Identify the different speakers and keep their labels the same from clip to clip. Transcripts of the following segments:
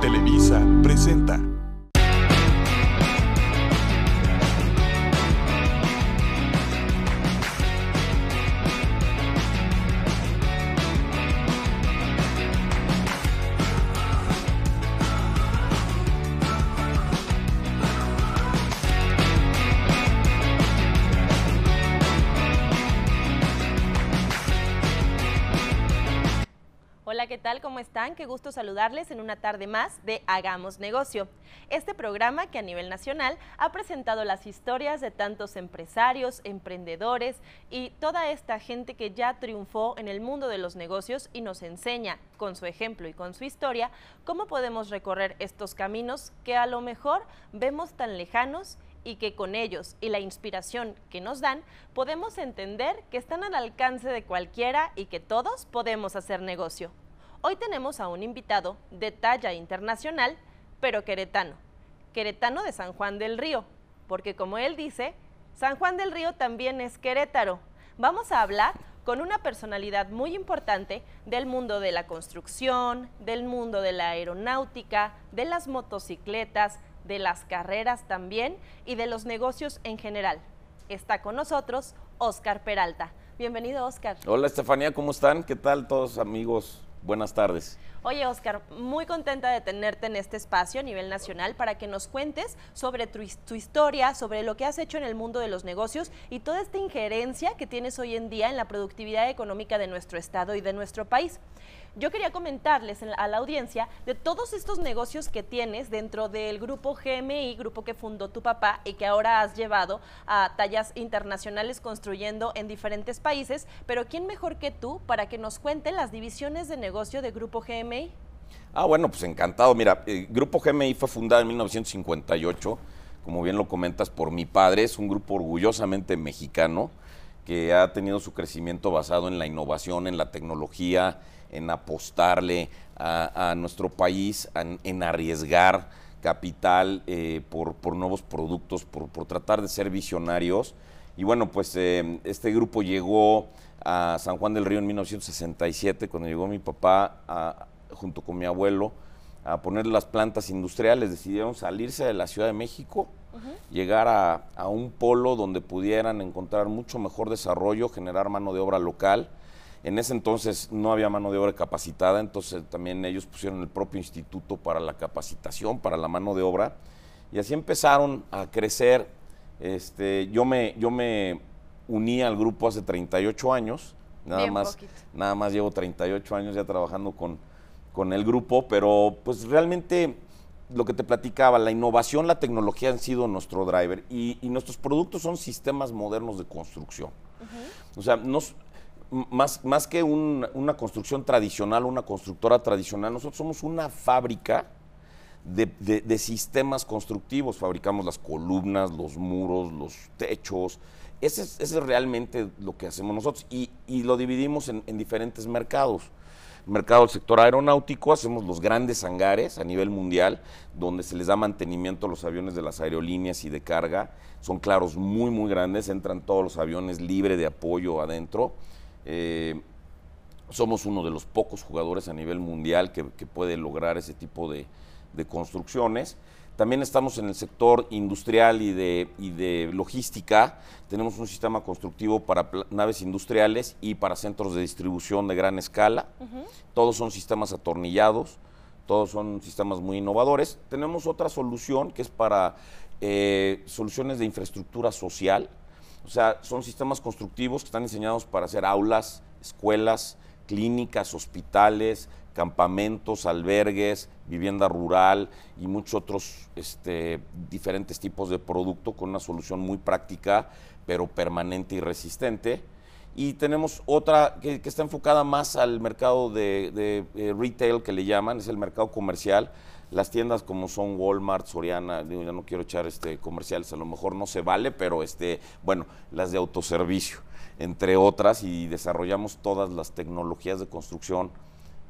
Speaker 1: Televisa presenta.
Speaker 2: Están? Qué gusto saludarles en una tarde más de Hagamos Negocio. Este programa que a nivel nacional ha presentado las historias de tantos empresarios, emprendedores y toda esta gente que ya triunfó en el mundo de los negocios y nos enseña con su ejemplo y con su historia cómo podemos recorrer estos caminos que a lo mejor vemos tan lejanos y que con ellos y la inspiración que nos dan podemos entender que están al alcance de cualquiera y que todos podemos hacer negocio. Hoy tenemos a un invitado de talla internacional, pero queretano, queretano de San Juan del Río, porque como él dice, San Juan del Río también es Querétaro. Vamos a hablar con una personalidad muy importante del mundo de la construcción, del mundo de la aeronáutica, de las motocicletas, de las carreras también y de los negocios en general. Está con nosotros Oscar Peralta. Bienvenido, Oscar.
Speaker 3: Hola, Estefanía, ¿cómo están? ¿Qué tal todos amigos? Buenas tardes.
Speaker 2: Oye, Oscar, muy contenta de tenerte en este espacio a nivel nacional para que nos cuentes sobre tu, historia, sobre lo que has hecho en el mundo de los negocios y toda esta injerencia que tienes hoy en día en la productividad económica de nuestro estado y de nuestro país. Yo quería comentarles a la audiencia de todos estos negocios que tienes dentro del grupo GMI, grupo que fundó tu papá y que ahora has llevado a tallas internacionales construyendo en diferentes países, pero ¿quién mejor que tú para que nos cuente las divisiones de negocio de Grupo GMI?
Speaker 3: Ah, bueno, pues encantado. Mira, el Grupo GMI fue fundado en 1958, como bien lo comentas, por mi padre. Es un grupo orgullosamente mexicano que ha tenido su crecimiento basado en la innovación, en la tecnología, en apostarle a, nuestro país, en, arriesgar capital eh, por, nuevos productos, por, por, tratar de ser visionarios. Y bueno, pues eh, este grupo llegó a San Juan del Río en 1967, cuando llegó mi papá a, junto con mi abuelo a poner las plantas industriales. Decidieron salirse de la Ciudad de México, uh -huh. llegar a, a un polo donde pudieran encontrar mucho mejor desarrollo, generar mano de obra local en ese entonces no había mano de obra capacitada, entonces también ellos pusieron el propio instituto para la capacitación, para la mano de obra, y así empezaron a crecer. Este, yo, me, yo me uní al grupo hace 38 años, nada,
Speaker 2: Bien
Speaker 3: más,
Speaker 2: poquito.
Speaker 3: nada más llevo 38 años ya trabajando con, con el grupo, pero pues realmente lo que te platicaba, la innovación, la tecnología han sido nuestro driver y, y nuestros productos son sistemas modernos de construcción. Uh -huh. O sea, nos, más, más que un, una construcción tradicional, una constructora tradicional, nosotros somos una fábrica de, de, de, sistemas constructivos. Fabricamos las columnas, los muros, los techos. Ese es, ese es realmente lo que hacemos nosotros y, y lo dividimos en, en, diferentes mercados. Mercado del sector aeronáutico, hacemos los grandes hangares a nivel mundial, donde se les da mantenimiento a los aviones de las aerolíneas y de carga. Son claros muy, muy grandes, entran todos los aviones libre de apoyo adentro. Eh, somos uno de los pocos jugadores a nivel mundial que, puede lograr ese tipo de, construcciones. También estamos en el sector industrial y de, y de, logística. Tenemos un sistema constructivo para naves industriales y para centros de distribución de gran escala. Uh -huh. Todos son sistemas atornillados, todos son sistemas muy innovadores. Tenemos otra solución que es para eh, soluciones de infraestructura social o sea, son sistemas constructivos que están diseñados para hacer aulas, escuelas, clínicas, hospitales, campamentos, albergues, vivienda rural y muchos otros este, diferentes tipos de producto con una solución muy práctica, pero permanente y resistente. Y tenemos otra que, está enfocada más al mercado de, de, retail, que le llaman, es el mercado comercial. Las tiendas como son Walmart, Soriana, digo, ya no quiero echar este, comerciales, a lo mejor no se vale, pero este, bueno, las de autoservicio, entre otras, y desarrollamos todas las tecnologías de construcción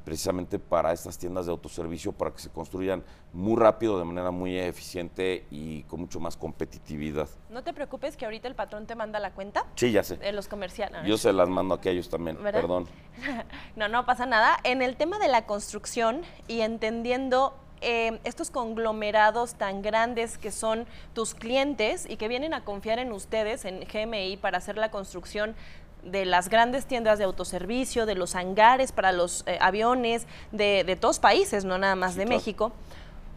Speaker 3: precisamente para estas tiendas de autoservicio, para que se construyan muy rápido, de manera muy eficiente y con mucho más competitividad.
Speaker 2: No te preocupes que ahorita el patrón te manda la cuenta.
Speaker 3: Sí, ya sé.
Speaker 2: De los comerciales.
Speaker 3: Yo se las mando a ellos también, perdón.
Speaker 2: no, no pasa nada. En el tema de la construcción y entendiendo eh, estos conglomerados tan grandes que son tus clientes y que vienen a confiar en ustedes, en GMI, para hacer la construcción de las grandes tiendas de autoservicio, de los hangares para los eh, aviones, de, de, todos países, no nada más de México.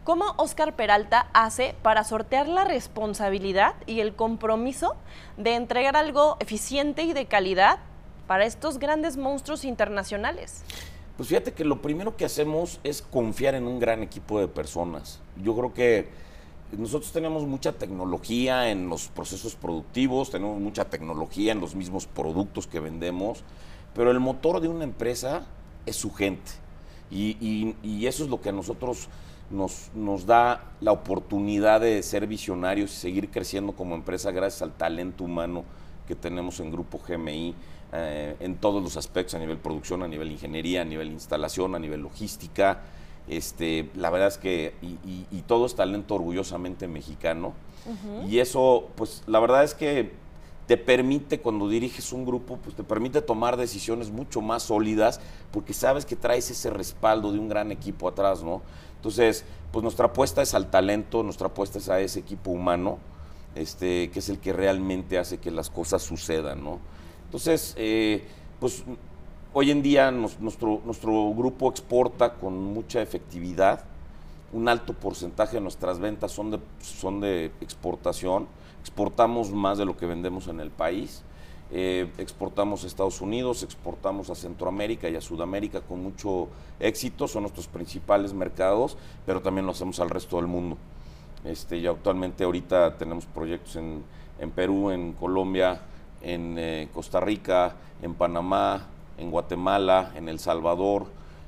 Speaker 2: ¿Cómo Oscar Peralta hace para sortear la responsabilidad y el compromiso de entregar algo eficiente y de calidad para estos grandes monstruos internacionales?
Speaker 3: Pues fíjate que lo primero que hacemos es confiar en un gran equipo de personas. Yo creo que nosotros tenemos mucha tecnología en los procesos productivos, tenemos mucha tecnología en los mismos productos que vendemos, pero el motor de una empresa es su gente. Y, eso es lo que a nosotros nos, nos, da la oportunidad de ser visionarios y seguir creciendo como empresa gracias al talento humano que tenemos en Grupo GMI eh, en todos los aspectos, a nivel producción, a nivel ingeniería, a nivel instalación, a nivel logística. Este, la verdad es que, y, todo es talento orgullosamente mexicano. Y eso, pues la verdad es que te permite, cuando diriges un grupo, pues te permite tomar decisiones mucho más sólidas, porque sabes que traes ese respaldo de un gran equipo atrás, ¿no? Entonces, pues nuestra apuesta es al talento, nuestra apuesta es a ese equipo humano, este, que es el que realmente hace que las cosas sucedan, ¿no? Entonces, eh, pues hoy en día nuestro, nuestro grupo exporta con mucha efectividad. Un alto porcentaje de nuestras ventas son de, son de exportación. Exportamos más de lo que vendemos en el país. Eh, exportamos a Estados Unidos, exportamos a Centroamérica y a Sudamérica con mucho éxito, son nuestros principales mercados, pero también lo hacemos al resto del mundo. Este, y actualmente ahorita tenemos proyectos en, en Perú, en Colombia, en eh, Costa Rica, en Panamá, en Guatemala, en El Salvador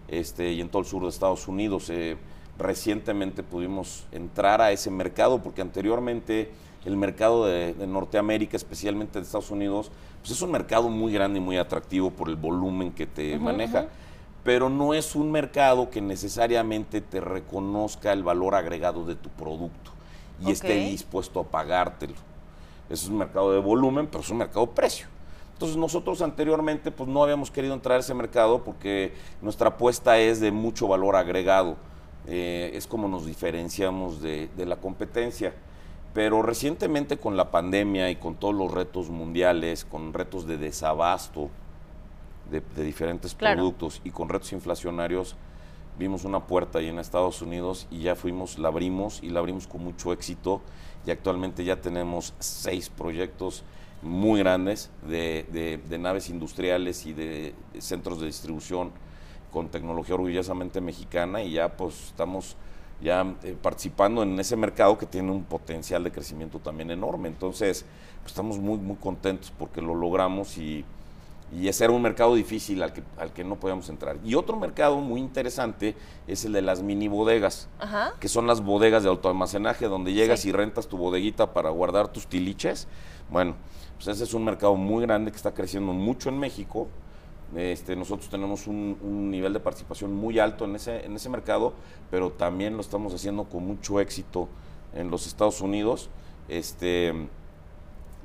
Speaker 3: este, y en todo el sur de Estados Unidos. Eh, recientemente pudimos entrar a ese mercado porque anteriormente el mercado de, Norteamérica, especialmente de Estados Unidos, pues es un mercado muy grande y muy atractivo por el volumen que te maneja. Pero no es un mercado que necesariamente te reconozca el valor agregado de tu producto y esté dispuesto a pagártelo es un mercado de volumen, pero es un mercado de precio. Entonces nosotros anteriormente pues no habíamos querido entrar a ese mercado porque nuestra apuesta es de mucho valor agregado. Eh, es como nos diferenciamos de, la competencia. Pero recientemente con la pandemia y con todos los retos mundiales, con retos de desabasto de, diferentes productos y con retos inflacionarios, vimos una puerta ahí en Estados Unidos y ya fuimos, la abrimos y la abrimos con mucho éxito y actualmente ya tenemos seis proyectos muy grandes de, naves industriales y de centros de distribución con tecnología orgullosamente mexicana y ya pues estamos ya eh, participando en ese mercado que tiene un potencial de crecimiento también enorme. Entonces, pues, estamos muy, muy contentos porque lo logramos y, y ese era un mercado difícil al que, al que no podíamos entrar. Y otro mercado muy interesante es el de las mini bodegas, que son las bodegas de autoalmacenaje, donde llegas y rentas tu bodeguita para guardar tus tiliches. Bueno, pues ese es un mercado muy grande que está creciendo mucho en México. Este, nosotros tenemos un, nivel de participación muy alto en ese, en ese mercado, pero también lo estamos haciendo con mucho éxito en los Estados Unidos. Este,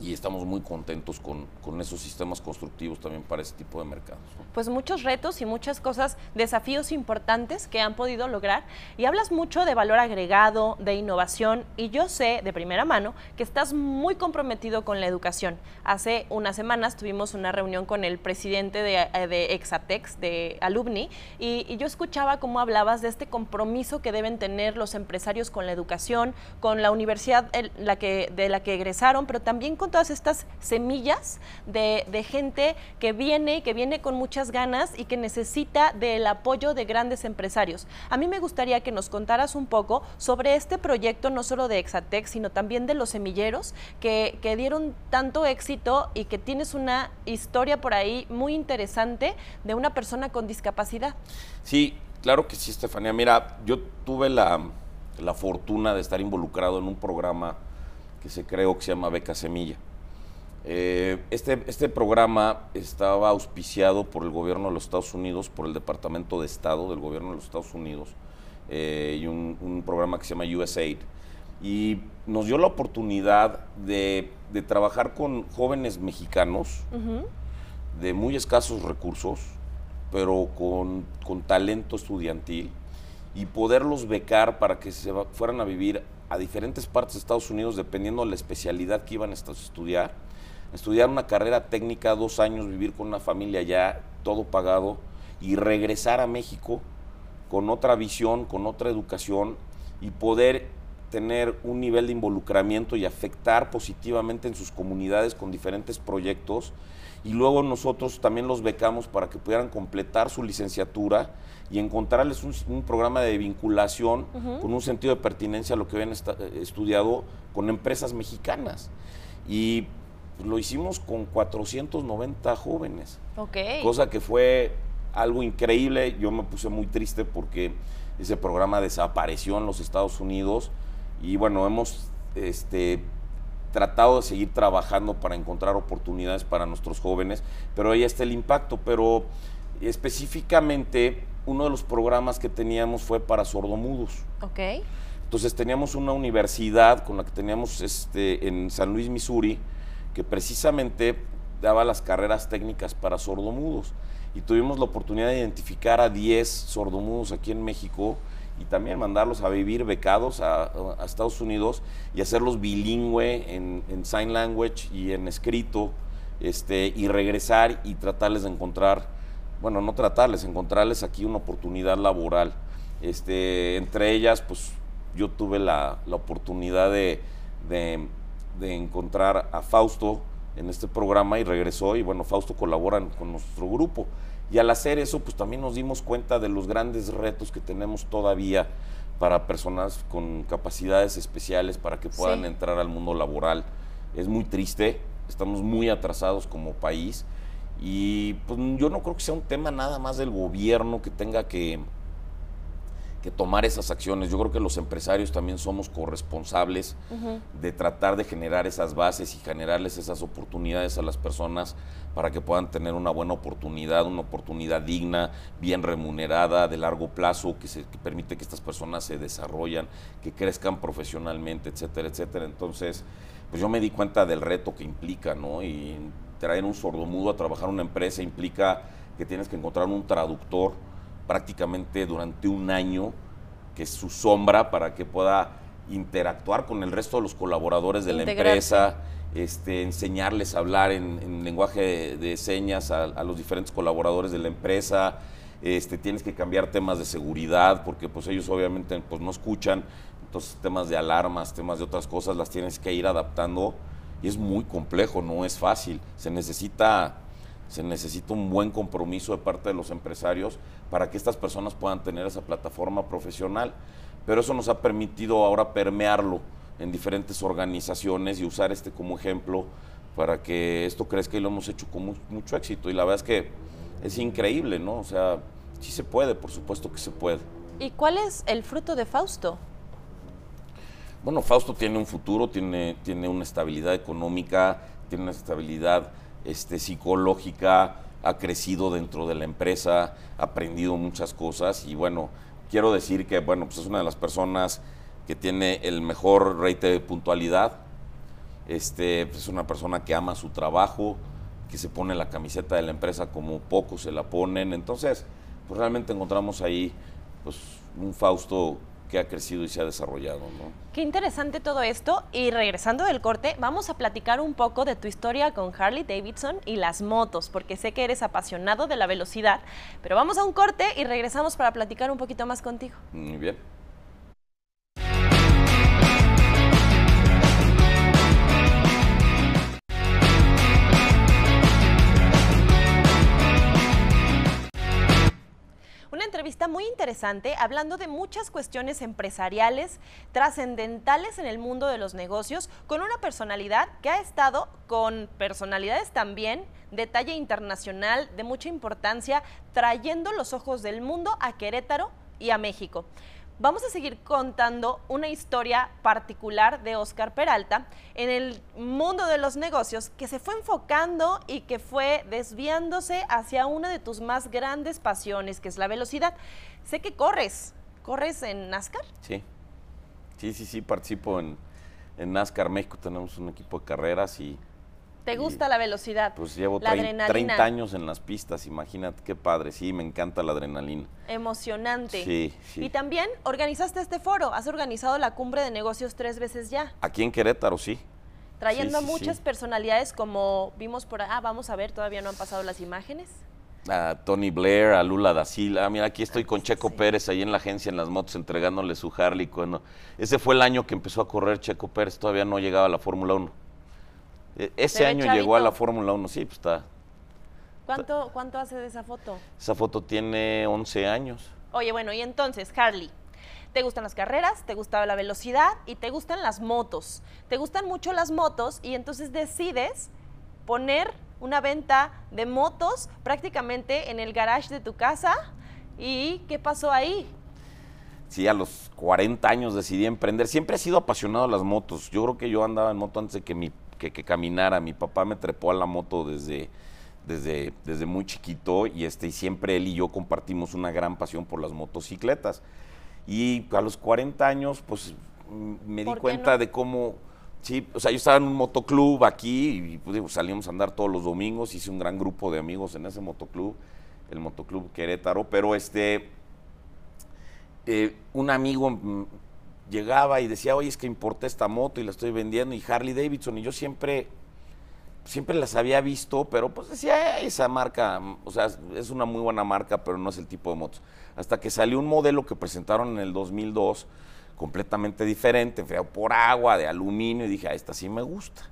Speaker 3: y estamos muy contentos con, con, esos sistemas constructivos también para ese tipo de mercados.
Speaker 2: Pues muchos retos y muchas cosas, desafíos importantes que han podido lograr y hablas mucho de valor agregado, de innovación y yo sé de primera mano que estás muy comprometido con la educación. Hace unas semanas tuvimos una reunión con el presidente de, eh, de Exatex, de Alumni, y, y yo escuchaba cómo hablabas de este compromiso que deben tener los empresarios con la educación, con la universidad la que, de la que egresaron, pero también con todas estas semillas de, gente que viene, que viene con muchas ganas y que necesita del apoyo de grandes empresarios. A mí me gustaría que nos contaras un poco sobre este proyecto, no solo de Exatex, sino también de los semilleros que, que dieron tanto éxito y que tienes una historia por ahí muy interesante de una persona con discapacidad.
Speaker 3: Sí, claro que sí, Estefanía. Mira, yo tuve la, la fortuna de estar involucrado en un programa que se creó que se llama Beca Semilla. Eh, este, este programa estaba auspiciado por el gobierno de los Estados Unidos, por el Departamento de Estado del gobierno de los Estados Unidos, eh, y un, programa que se llama USAID. Y nos dio la oportunidad de, trabajar con jóvenes mexicanos de muy escasos recursos, pero con, con talento estudiantil, y poderlos becar para que se fueran a vivir a diferentes partes de Estados Unidos dependiendo de la especialidad que iban a estudiar. Estudiar una carrera técnica, dos años, vivir con una familia ya, todo pagado, y regresar a México con otra visión, con otra educación y poder tener un nivel de involucramiento y afectar positivamente en sus comunidades con diferentes proyectos. Y luego nosotros también los becamos para que pudieran completar su licenciatura y encontrarles un, programa de vinculación con un sentido de pertinencia a lo que habían eh, estudiado con empresas mexicanas. Y lo hicimos con 490 jóvenes. Cosa que fue algo increíble. Yo me puse muy triste porque ese programa desapareció en los Estados Unidos y bueno, hemos este, tratado de seguir trabajando para encontrar oportunidades para nuestros jóvenes, pero ahí está el impacto. Pero específicamente uno de los programas que teníamos fue para sordomudos.
Speaker 2: Ok.
Speaker 3: Entonces teníamos una universidad con la que teníamos este, en San Luis, Missouri, que precisamente daba las carreras técnicas para sordomudos. Y tuvimos la oportunidad de identificar a 10 sordomudos aquí en México y también mandarlos a vivir becados a, Estados Unidos y hacerlos bilingüe en, sign language y en escrito, este, y regresar y tratarles de encontrar bueno, no tratarles, encontrarles aquí una oportunidad laboral. Este, entre ellas, pues yo tuve la, oportunidad de, encontrar a Fausto en este programa y regresó y bueno, Fausto colabora con nuestro grupo. Y al hacer eso, pues también nos dimos cuenta de los grandes retos que tenemos todavía para personas con capacidades especiales para que puedan entrar al mundo laboral. Es muy triste, estamos muy atrasados como país y pues yo no creo que sea un tema nada más del gobierno que tenga que, que tomar esas acciones. Yo creo que los empresarios también somos corresponsables de tratar de generar esas bases y generarles esas oportunidades a las personas para que puedan tener una buena oportunidad, una oportunidad digna, bien remunerada, de largo plazo, que, se, que permite que estas personas se desarrollen, que crezcan profesionalmente, etcétera, etcétera. Entonces, pues yo me di cuenta del reto que implica, ¿no? Y traer un sordomudo a trabajar en una empresa implica que tienes que encontrar un traductor prácticamente durante un año, que es su sombra para que pueda interactuar con el resto de los colaboradores de la empresa, este, enseñarles a hablar en, lenguaje de, señas a, los diferentes colaboradores de la empresa. Este, tienes que cambiar temas de seguridad porque pues ellos obviamente pues, no escuchan, entonces temas de alarmas, temas de otras cosas las tienes que ir adaptando y es muy complejo, no es fácil. Se necesita, se necesita un buen compromiso de parte de los empresarios para que estas personas puedan tener esa plataforma profesional. Pero eso nos ha permitido ahora permearlo en diferentes organizaciones y usar este como ejemplo para que esto crezca y lo hemos hecho con mucho éxito. Y la verdad es que es increíble, ¿no? O sea, sí se puede, por supuesto que se puede.
Speaker 2: ¿Y cuál es el fruto de Fausto?
Speaker 3: Bueno, Fausto tiene un futuro, tiene, tiene una estabilidad económica, tiene una estabilidad este, psicológica, ha crecido dentro de la empresa, ha aprendido muchas cosas y bueno, quiero decir que bueno, pues es una de las personas que tiene el mejor rate de puntualidad, este, pues es una persona que ama su trabajo, que se pone la camiseta de la empresa como pocos se la ponen, entonces pues realmente encontramos ahí pues un Fausto que ha crecido y se ha desarrollado. ¿no?
Speaker 2: Qué interesante todo esto. Y regresando del corte, vamos a platicar un poco de tu historia con Harley Davidson y las motos, porque sé que eres apasionado de la velocidad. Pero vamos a un corte y regresamos para platicar un poquito más contigo.
Speaker 3: Muy bien.
Speaker 2: Entrevista muy interesante hablando de muchas cuestiones empresariales trascendentales en el mundo de los negocios con una personalidad que ha estado con personalidades también de talla internacional, de mucha importancia, trayendo los ojos del mundo a Querétaro y a México. Vamos a seguir contando una historia particular de Oscar Peralta en el mundo de los negocios que se fue enfocando y que fue desviándose hacia una de tus más grandes pasiones, que es la velocidad. Sé que corres, ¿corres en NASCAR?
Speaker 3: Sí, sí, sí, sí, participo en, en NASCAR México, tenemos un equipo de carreras y
Speaker 2: ¿Te gusta la velocidad?
Speaker 3: Pues llevo
Speaker 2: la
Speaker 3: 30, 30 años en las pistas, imagínate qué padre, sí, me encanta la adrenalina.
Speaker 2: Emocionante.
Speaker 3: Sí, sí.
Speaker 2: Y también organizaste este foro, has organizado la cumbre de negocios tres veces ya.
Speaker 3: Aquí en Querétaro, sí.
Speaker 2: Trayendo
Speaker 3: Sí,
Speaker 2: a
Speaker 3: sí,
Speaker 2: muchas
Speaker 3: sí.
Speaker 2: personalidades como vimos por ah, vamos a ver, todavía no han pasado las imágenes.
Speaker 3: A Tony Blair, a Lula da Silva. Ah, Mira, aquí estoy con Checo
Speaker 2: sí.
Speaker 3: Pérez ahí en la agencia en las motos entregándole su Harley. Cuando... Ese fue el año que empezó a correr Checo Pérez, todavía no llegaba a la Fórmula 1. E- Ese año llegó a la. Fórmula 1, sí, pues está.
Speaker 2: ¿Cuánto, cuánto hace de esa foto?
Speaker 3: Esa foto tiene 11 años.
Speaker 2: Oye, bueno, y entonces, Harley, ¿te gustan las carreras? ¿Te gusta la velocidad? ¿Y te gustan las motos? ¿Te gustan mucho las motos? Y entonces decides poner una venta de motos prácticamente en el garage de tu casa. ¿Y qué pasó ahí?
Speaker 3: Sí, a los 40 años decidí emprender. Siempre he sido apasionado de las motos. Yo creo que yo andaba en moto antes de que, mi, que, que caminara. Mi papá me trepó a la moto desde, desde, desde muy chiquito y, este, y siempre él y yo compartimos una gran pasión por las motocicletas. Y a los 40 años, pues mm, me di
Speaker 2: ¿Por qué
Speaker 3: cuenta
Speaker 2: no?
Speaker 3: de cómo... Sí, o sea, yo estaba en un motoclub aquí y pues, salíamos a andar todos los domingos. Hice un gran grupo de amigos en ese motoclub, el Motoclub Querétaro. Pero este, eh, un amigo mm, llegaba y decía, oye, es que importé esta moto y la estoy vendiendo, y Harley Davidson, y yo siempre, siempre las había visto, pero pues decía, "Eh, esa marca, o sea, es una muy buena marca, pero no es el tipo de motos. Hasta que salió un modelo que presentaron en el 2002, completamente diferente, feo por agua, de aluminio, y dije, ah, esta sí me gusta.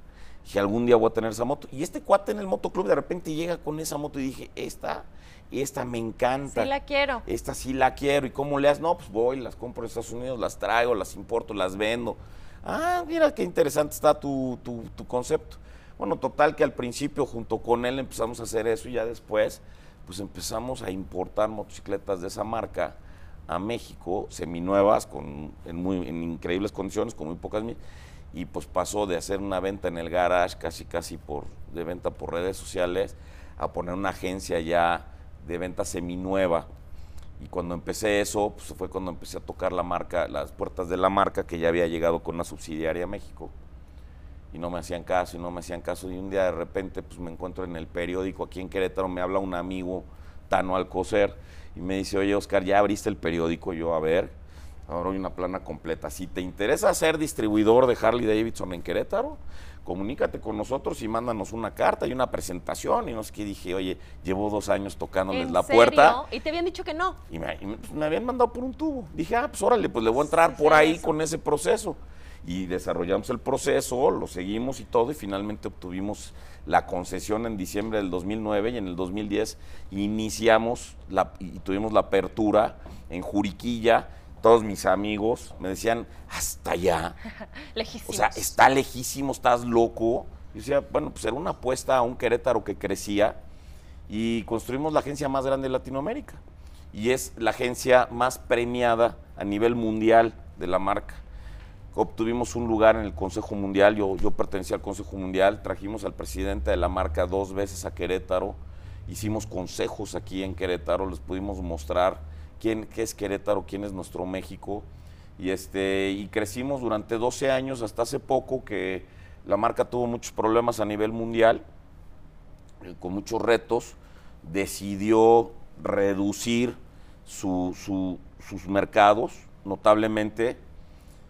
Speaker 3: Dije, algún día voy a tener esa moto. Y este cuate en el motoclub de repente llega con esa moto y dije, esta, esta me encanta.
Speaker 2: Sí la quiero.
Speaker 3: Esta sí la quiero. ¿Y cómo le haces? No, pues voy, las compro en Estados Unidos, las traigo, las importo, las vendo. Ah, mira qué interesante está tu, tu- tu concepto. Bueno, total que al principio junto con él empezamos a hacer eso y ya después pues empezamos a importar motocicletas de esa marca a México, seminuevas, con, en, muy, en increíbles condiciones, con muy pocas mil. Y pues pasó de hacer una venta en el garage, casi casi por, de venta por redes sociales, a poner una agencia ya de venta seminueva. Y cuando empecé eso, pues fue cuando empecé a tocar la marca, las puertas de la marca que ya había llegado con una subsidiaria a México. Y no me hacían caso, y no me hacían caso. Y un día de repente pues me encuentro en el periódico aquí en Querétaro, me habla un amigo, Tano Alcocer, y me dice, oye Oscar, ¿ya abriste el periódico? Yo, a ver, ahora hay una plana completa. Si te interesa ser distribuidor de Harley Davidson en Querétaro, comunícate con nosotros y mándanos una carta y una presentación. Y no sé qué, dije, oye, llevo dos años tocándoles
Speaker 2: ¿En
Speaker 3: la
Speaker 2: serio?
Speaker 3: puerta.
Speaker 2: Y te habían dicho que no.
Speaker 3: Y me, y me- pues, me habían mandado por un tubo. Dije, ah, pues órale, pues le voy a entrar
Speaker 2: Sí,
Speaker 3: por ahí
Speaker 2: eso.
Speaker 3: con ese proceso. Y desarrollamos el proceso, lo seguimos y todo, y finalmente obtuvimos la concesión en diciembre del 2009 y en el 2010 iniciamos la, y tuvimos la apertura en Juriquilla. Todos mis amigos me decían, hasta allá. O sea, está lejísimo, estás loco. Y decía, bueno, pues era una apuesta a un Querétaro que crecía y construimos la agencia más grande de Latinoamérica. Y es la agencia más premiada a nivel mundial de la marca. Obtuvimos un lugar en el Consejo Mundial, yo, yo pertenecía al Consejo Mundial, trajimos al presidente de la marca dos veces a Querétaro, hicimos consejos aquí en Querétaro, les pudimos mostrar quién qué es Querétaro, quién es nuestro México, y, este, y crecimos durante 12 años, hasta hace poco que la marca tuvo muchos problemas a nivel mundial, eh, con muchos retos, decidió reducir su- su- sus mercados notablemente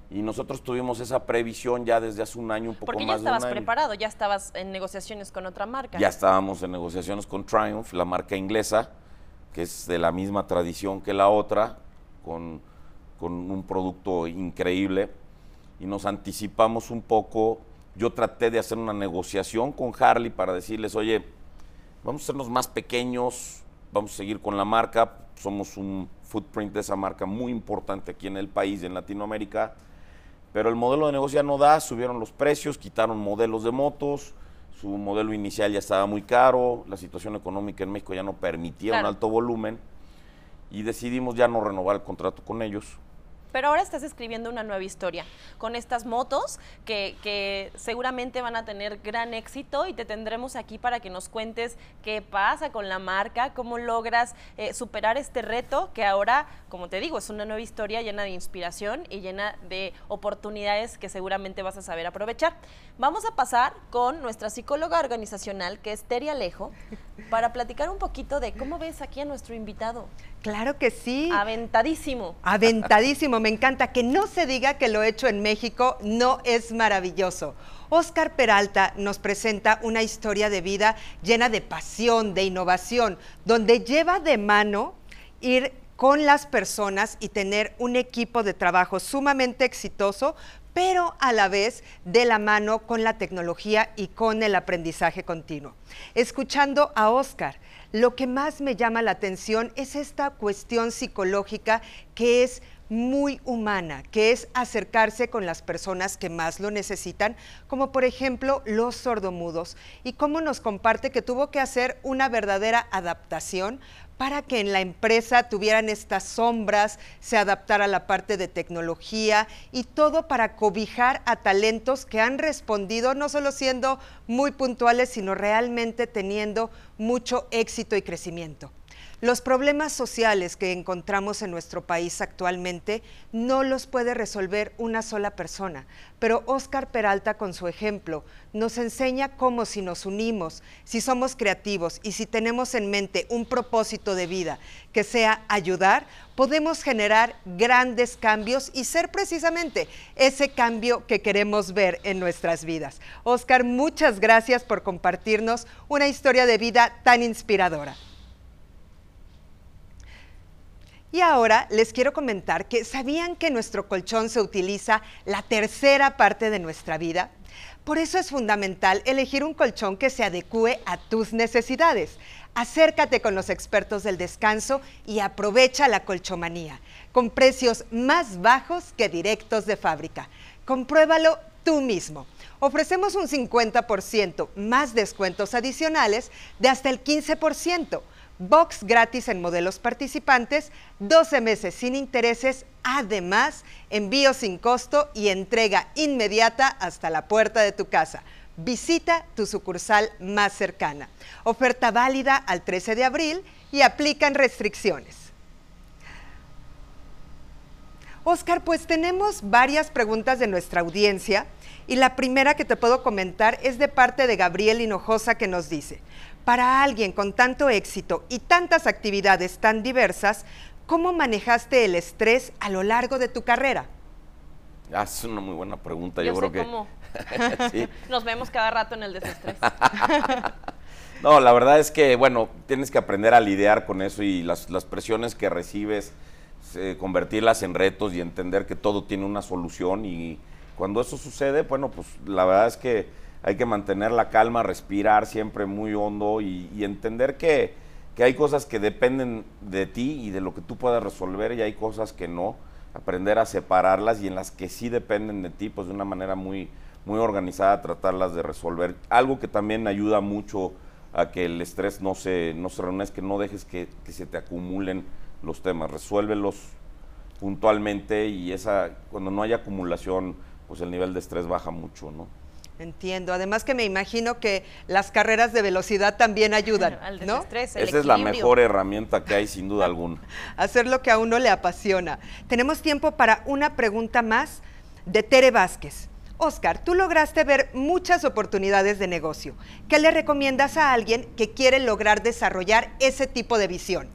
Speaker 3: y nosotros tuvimos esa previsión ya desde hace un año, un poco
Speaker 2: Porque ya
Speaker 3: más de un
Speaker 2: estabas
Speaker 3: año.
Speaker 2: preparado, ya estabas en negociaciones con otra marca.
Speaker 3: Ya estábamos en negociaciones con Triumph, la marca inglesa, que es de la misma tradición que la otra, con, con un producto increíble. Y nos anticipamos un poco. Yo traté de hacer una negociación con Harley para decirles, oye, vamos a hacernos más pequeños, vamos a seguir con la marca, somos un footprint de esa marca muy importante aquí en el país, en Latinoamérica, pero el modelo de negocio ya no da, subieron los precios, quitaron modelos de motos, su modelo inicial ya estaba muy caro, la situación económica en México ya no permitía
Speaker 2: Claro.
Speaker 3: un alto volumen y decidimos ya no renovar el contrato con ellos.
Speaker 2: Pero ahora estás escribiendo una nueva historia con estas motos que, seguramente van a tener gran éxito y te tendremos aquí para que nos cuentes qué pasa con la marca, cómo logras eh, superar este reto que ahora, como te digo, es una nueva historia llena de inspiración y llena de oportunidades que seguramente vas a saber aprovechar. Vamos a pasar con nuestra psicóloga organizacional, que es Teri Alejo, para platicar un poquito de cómo ves aquí a nuestro invitado.
Speaker 1: Claro que sí.
Speaker 2: Aventadísimo.
Speaker 1: Aventadísimo, me encanta. Que no se diga que lo hecho en México no es maravilloso. Oscar Peralta nos presenta una historia de vida llena de pasión, de innovación, donde lleva de mano ir con las personas y tener un equipo de trabajo sumamente exitoso, pero a la vez de la mano con la tecnología y con el aprendizaje continuo. Escuchando a Oscar, lo que más me llama la atención es esta cuestión psicológica que es muy humana, que es acercarse con las personas que más lo necesitan, como por ejemplo los sordomudos, y cómo nos comparte que tuvo que hacer una verdadera adaptación para que en la empresa tuvieran estas sombras, se adaptara a la parte de tecnología y todo para cobijar a talentos que han respondido no solo siendo muy puntuales, sino realmente teniendo mucho éxito y crecimiento. Los problemas sociales que encontramos en nuestro país actualmente no los puede resolver una sola persona, pero Oscar Peralta con su ejemplo nos enseña cómo si nos unimos, si somos creativos y si tenemos en mente un propósito de vida que sea ayudar, podemos generar grandes cambios y ser precisamente ese cambio que queremos ver en nuestras vidas. Oscar, muchas gracias por compartirnos una historia de vida tan inspiradora. Y ahora les quiero comentar que sabían que nuestro colchón se utiliza la tercera parte de nuestra vida. Por eso es fundamental elegir un colchón que se adecue a tus necesidades. Acércate con los expertos del descanso y aprovecha la colchomanía, con precios más bajos que directos de fábrica. Compruébalo tú mismo. Ofrecemos un 50% más descuentos adicionales de hasta el 15% box gratis en modelos participantes, 12 meses sin intereses, además envío sin costo y entrega inmediata hasta la puerta de tu casa. Visita tu sucursal más cercana. Oferta válida al 13 de abril y aplican restricciones. Oscar, pues tenemos varias preguntas de nuestra audiencia y la primera que te puedo comentar es de parte de Gabriel Hinojosa que nos dice, para alguien con tanto éxito y tantas actividades tan diversas, ¿cómo manejaste el estrés a lo largo de tu carrera?
Speaker 3: Ah, es una muy buena pregunta.
Speaker 2: Yo, creo que cómo. Nos vemos cada rato en el desestrés.
Speaker 3: no, la verdad es que, bueno, tienes que aprender a lidiar con eso y las, presiones que recibes, eh, convertirlas en retos y entender que todo tiene una solución. Y cuando eso sucede, bueno, pues la verdad es que hay que mantener la calma, respirar siempre muy hondo y, entender que, hay cosas que dependen de ti y de lo que tú puedas resolver y hay cosas que no. Aprender a separarlas y en las que sí dependen de ti, pues de una manera muy, muy organizada tratarlas de resolver. Algo que también ayuda mucho a que el estrés no se, no se reúne es que no dejes que, que se te acumulen los temas, resuélvelos puntualmente y esa cuando no hay acumulación, pues el nivel de estrés baja mucho, ¿no?
Speaker 1: Entiendo. Además que me imagino que las carreras de velocidad también ayudan, ¿no?
Speaker 3: Esa es la mejor herramienta que hay, sin duda alguna.
Speaker 1: Hacer lo que a uno le apasiona. Tenemos tiempo para una pregunta más de Tere Vázquez. Oscar, tú lograste ver muchas oportunidades de negocio. ¿Qué le recomiendas a alguien que quiere lograr desarrollar ese tipo de visión?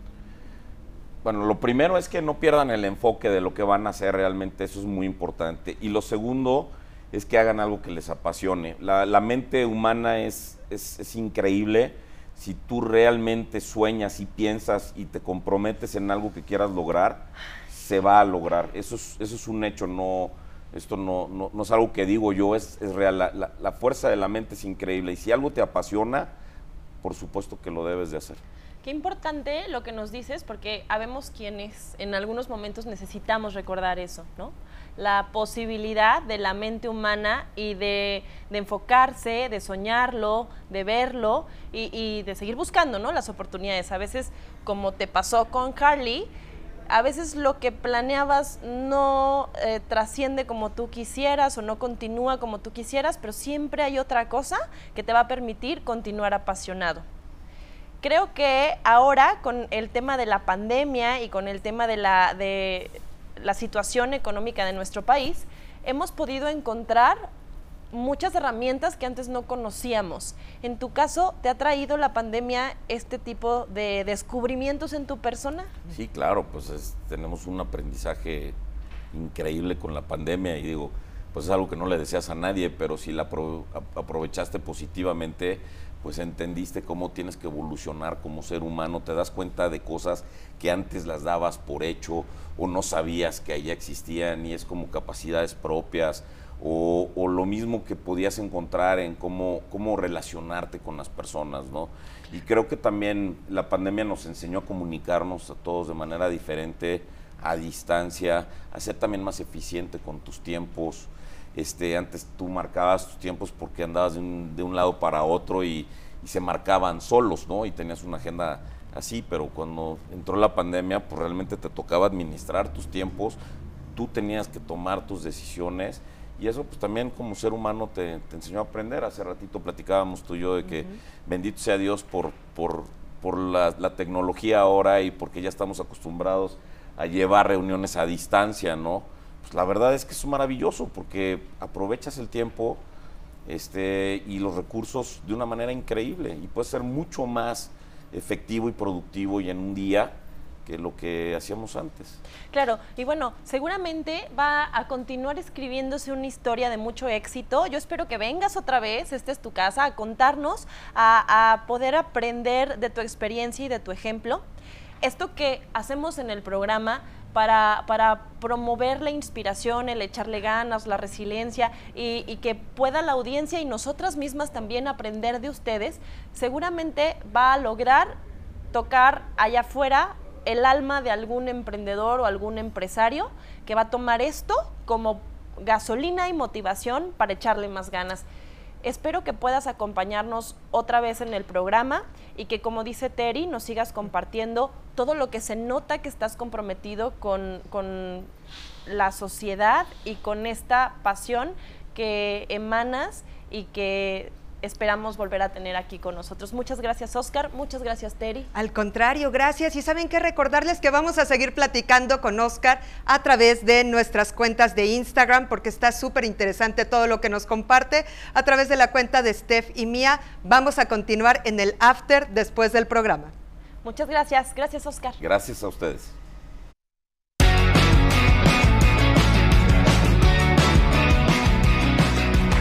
Speaker 3: Bueno, lo primero es que no pierdan el enfoque de lo que van a hacer realmente, eso es muy importante. Y lo segundo es que hagan algo que les apasione. La, mente humana es, es, increíble. Si tú realmente sueñas y piensas y te comprometes en algo que quieras lograr, se va a lograr. Eso es, eso es un hecho, no, esto no, no, es algo que digo yo, es, es real. La, la fuerza de la mente es increíble y si algo te apasiona, por supuesto que lo debes de hacer.
Speaker 2: Qué importante lo que nos dices, porque habemos quienes en algunos momentos necesitamos recordar eso, ¿no? La posibilidad de la mente humana y de, enfocarse, de soñarlo, de verlo y, de seguir buscando, ¿no? Las oportunidades. A veces, como te pasó con Carly, a veces lo que planeabas no eh, trasciende como tú quisieras o no continúa como tú quisieras, pero siempre hay otra cosa que te va a permitir continuar apasionado. Creo que ahora con el tema de la pandemia y con el tema de la, de la situación económica de nuestro país, hemos podido encontrar muchas herramientas que antes no conocíamos. En tu caso, ¿te ha traído la pandemia este tipo de descubrimientos en tu persona?
Speaker 3: Sí, claro, pues tenemos un aprendizaje increíble con la pandemia y digo, pues es algo que no le deseas a nadie, pero si la aprovechaste positivamente, pues entendiste cómo tienes que evolucionar como ser humano, te das cuenta de cosas que antes las dabas por hecho o no sabías que allá existían y es como capacidades propias o, lo mismo que podías encontrar en cómo, cómo relacionarte con las personas, ¿no? Y creo que también la pandemia nos enseñó a comunicarnos a todos de manera diferente, a distancia, a ser también más eficiente con tus tiempos, este, antes tú marcabas tus tiempos porque andabas de un, lado para otro y, se marcaban solos, ¿no? Y tenías una agenda así, pero cuando entró la pandemia, pues realmente te tocaba administrar tus tiempos, tú tenías que tomar tus decisiones y eso pues también como ser humano te, enseñó a aprender. Hace ratito platicábamos tú y yo de que bendito sea Dios por, por, por la, la, tecnología ahora y porque ya estamos acostumbrados a llevar reuniones a distancia, ¿no? Pues, la verdad es que es maravilloso porque aprovechas el tiempo este, y los recursos de una manera increíble y puede ser mucho más efectivo y productivo y en un día que lo que hacíamos antes.
Speaker 2: Claro, y bueno, seguramente va a continuar escribiéndose una historia de mucho éxito. Yo espero que vengas otra vez, esta es tu casa, a contarnos, a, a poder aprender de tu experiencia y de tu ejemplo. Esto que hacemos en el programa para, para, promover la inspiración, el echarle ganas, la resiliencia y, y, que pueda la audiencia y nosotras mismas también aprender de ustedes, seguramente va a lograr tocar allá afuera el alma de algún emprendedor o algún empresario que va a tomar esto como gasolina y motivación para echarle más ganas. Espero que puedas acompañarnos otra vez en el programa y que, como dice Terry, nos sigas compartiendo todo lo que se nota que estás comprometido con, con la sociedad y con esta pasión que emanas y que esperamos volver a tener aquí con nosotros. Muchas gracias, Oscar. Muchas gracias, Terry.
Speaker 1: Al contrario, gracias. Y saben que recordarles que vamos a seguir platicando con Oscar a través de nuestras cuentas de Instagram, porque está súper interesante todo lo que nos comparte. A través de la cuenta de Steph y mía, vamos a continuar en el after después del programa.
Speaker 2: Muchas gracias. Gracias, Oscar.
Speaker 3: Gracias a ustedes.